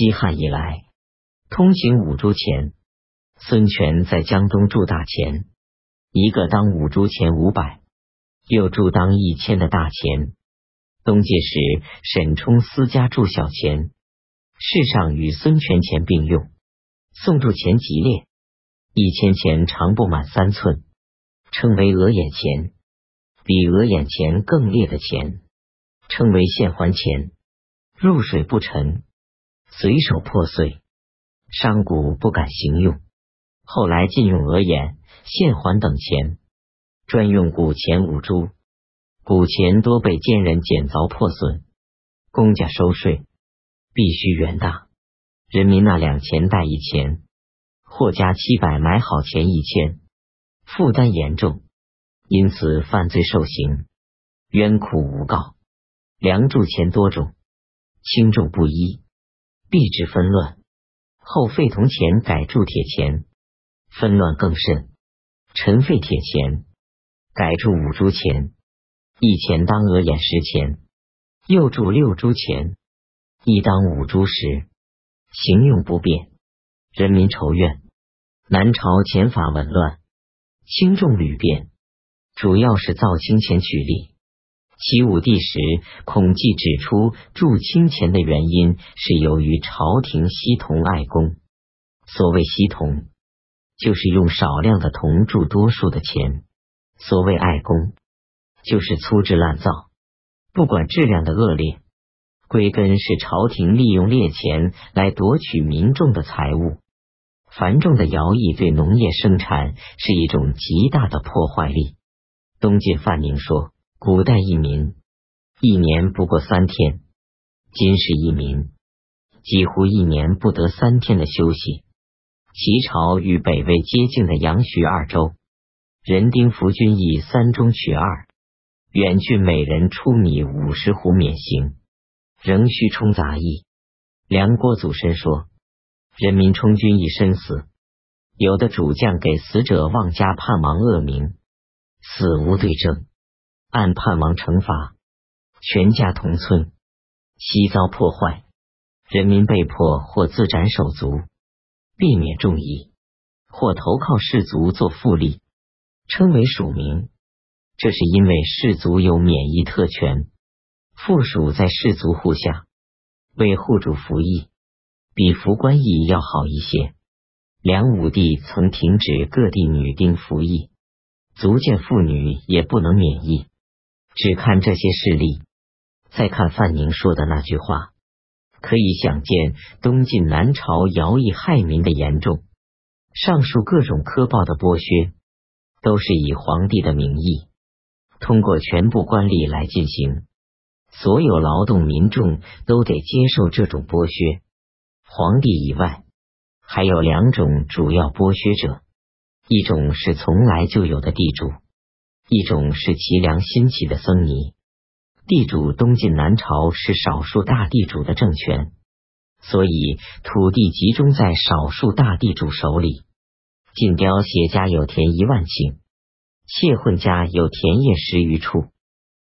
西汉以来，通行五铢钱。孙权在江东铸大钱，一个当五铢钱五百，又铸当一千的大钱。东晋时，沈冲私家铸小钱，世上与孙权钱并用。宋铸钱极劣，一千钱长不满三寸，称为鹅眼钱；比鹅眼钱更劣的钱，称为线环钱。入水不沉，随手破碎，商贾不敢行用。后来禁用鹅眼、线环等钱，专用古钱五铢。古钱多被奸人捡凿破损，公家收税必须元大，人民纳两钱带一钱，或加七百买好钱一千，负担严重，因此犯罪受刑，冤苦无告。梁铸钱多种，轻重不一，币制纷乱。后废铜钱，改铸铁钱。纷乱更甚，陈废铁钱，改铸五铢钱，一钱当额眼十钱，又铸六铢钱，一当五铢十，行用不便，人民仇怨。南朝钱法紊乱，轻重屡变，主要是造轻钱取利。齐武帝时，孔季指出铸轻钱的原因是由于朝廷惜铜爱工。所谓惜铜。就是用少量的铜铸多数的钱，所谓爱工，就是粗制滥造，不管质量的恶劣，归根是朝廷利用劣钱来夺取民众的财物。繁重的徭役对农业生产是一种极大的破坏力。东晋范宁说：“古代一民一年不过三天，今世一民几乎一年不得三天的休息。”齐朝与北魏接近的阳徐二州，人丁服军役三中取二，远郡每人出米五十斛免刑，仍需充杂役。梁郭祖申说：人民充军役身死，有的主将给死者妄加叛王恶名，死无对证，按叛王惩罚，全家同村，悉遭破坏，人民被迫或自斩手足。避免重役，或投靠士族做复吏，称为属民。这是因为士族有免役特权，附属在士族户下，为户主服役，比服官役要好一些。梁武帝曾停止各地女丁服役，足见妇女也不能免役。只看这些事例，再看范宁说的那句话。可以想见东晋南朝徭役害民的严重。上述各种苛暴的剥削，都是以皇帝的名义，通过全部官吏来进行。所有劳动民众都得接受这种剥削。皇帝以外，还有两种主要剥削者：一种是从来就有的地主，一种是齐梁兴起的僧尼。地主东晋南朝是少数大地主的政权，所以土地集中在少数大地主手里。晋雕写家有田一万顷，谢混家有田业十余处，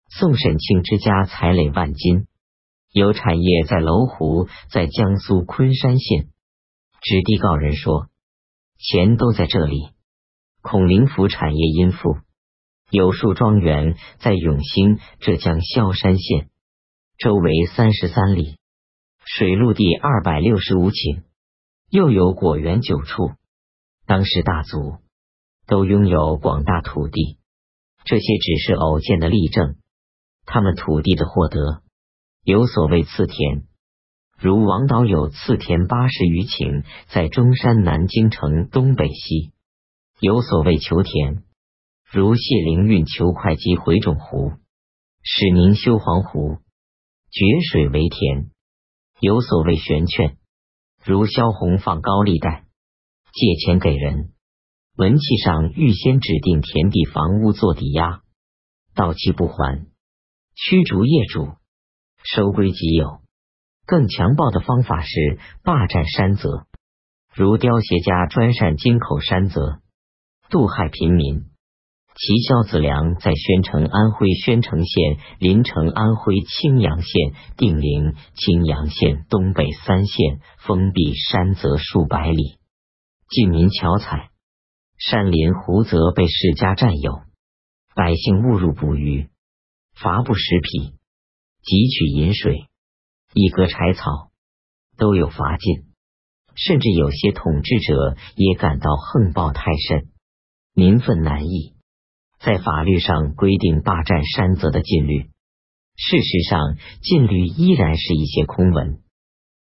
宋沈庆之家财累万金，有产业在楼湖，在江苏昆山县。知地告人说，钱都在这里。孔灵甫产业殷富。有数庄园在永兴，浙江萧山县，周围三十三里，水陆地二百六十五顷，又有果园九处。当时大族都拥有广大土地，这些只是偶见的例证。他们土地的获得有所谓次田，如王导有次田八十余顷，在中山南京城东北西，有所谓求田。如谢灵运求会稽回种湖，使宁修黄湖，决水为田，有所谓悬券。如萧红放高利贷，借钱给人，文契上预先指定田地房屋做抵押，到期不还，驱逐业主，收归己有。更强暴的方法是霸占山泽，如雕鞋家专擅金口山泽，渡害平民。其萧子良在宣城（安徽宣城县）、临城（安徽青阳县）、定陵（青阳县）东北三县封闭山泽数百里，近民巧采。山林湖泽被世家占有，百姓误入捕鱼，伐不食匹，汲取饮水，一割柴草，都有罚金。甚至有些统治者也感到横暴太甚，民愤难抑。在法律上规定霸占山泽的禁律，事实上禁律依然是一些空文。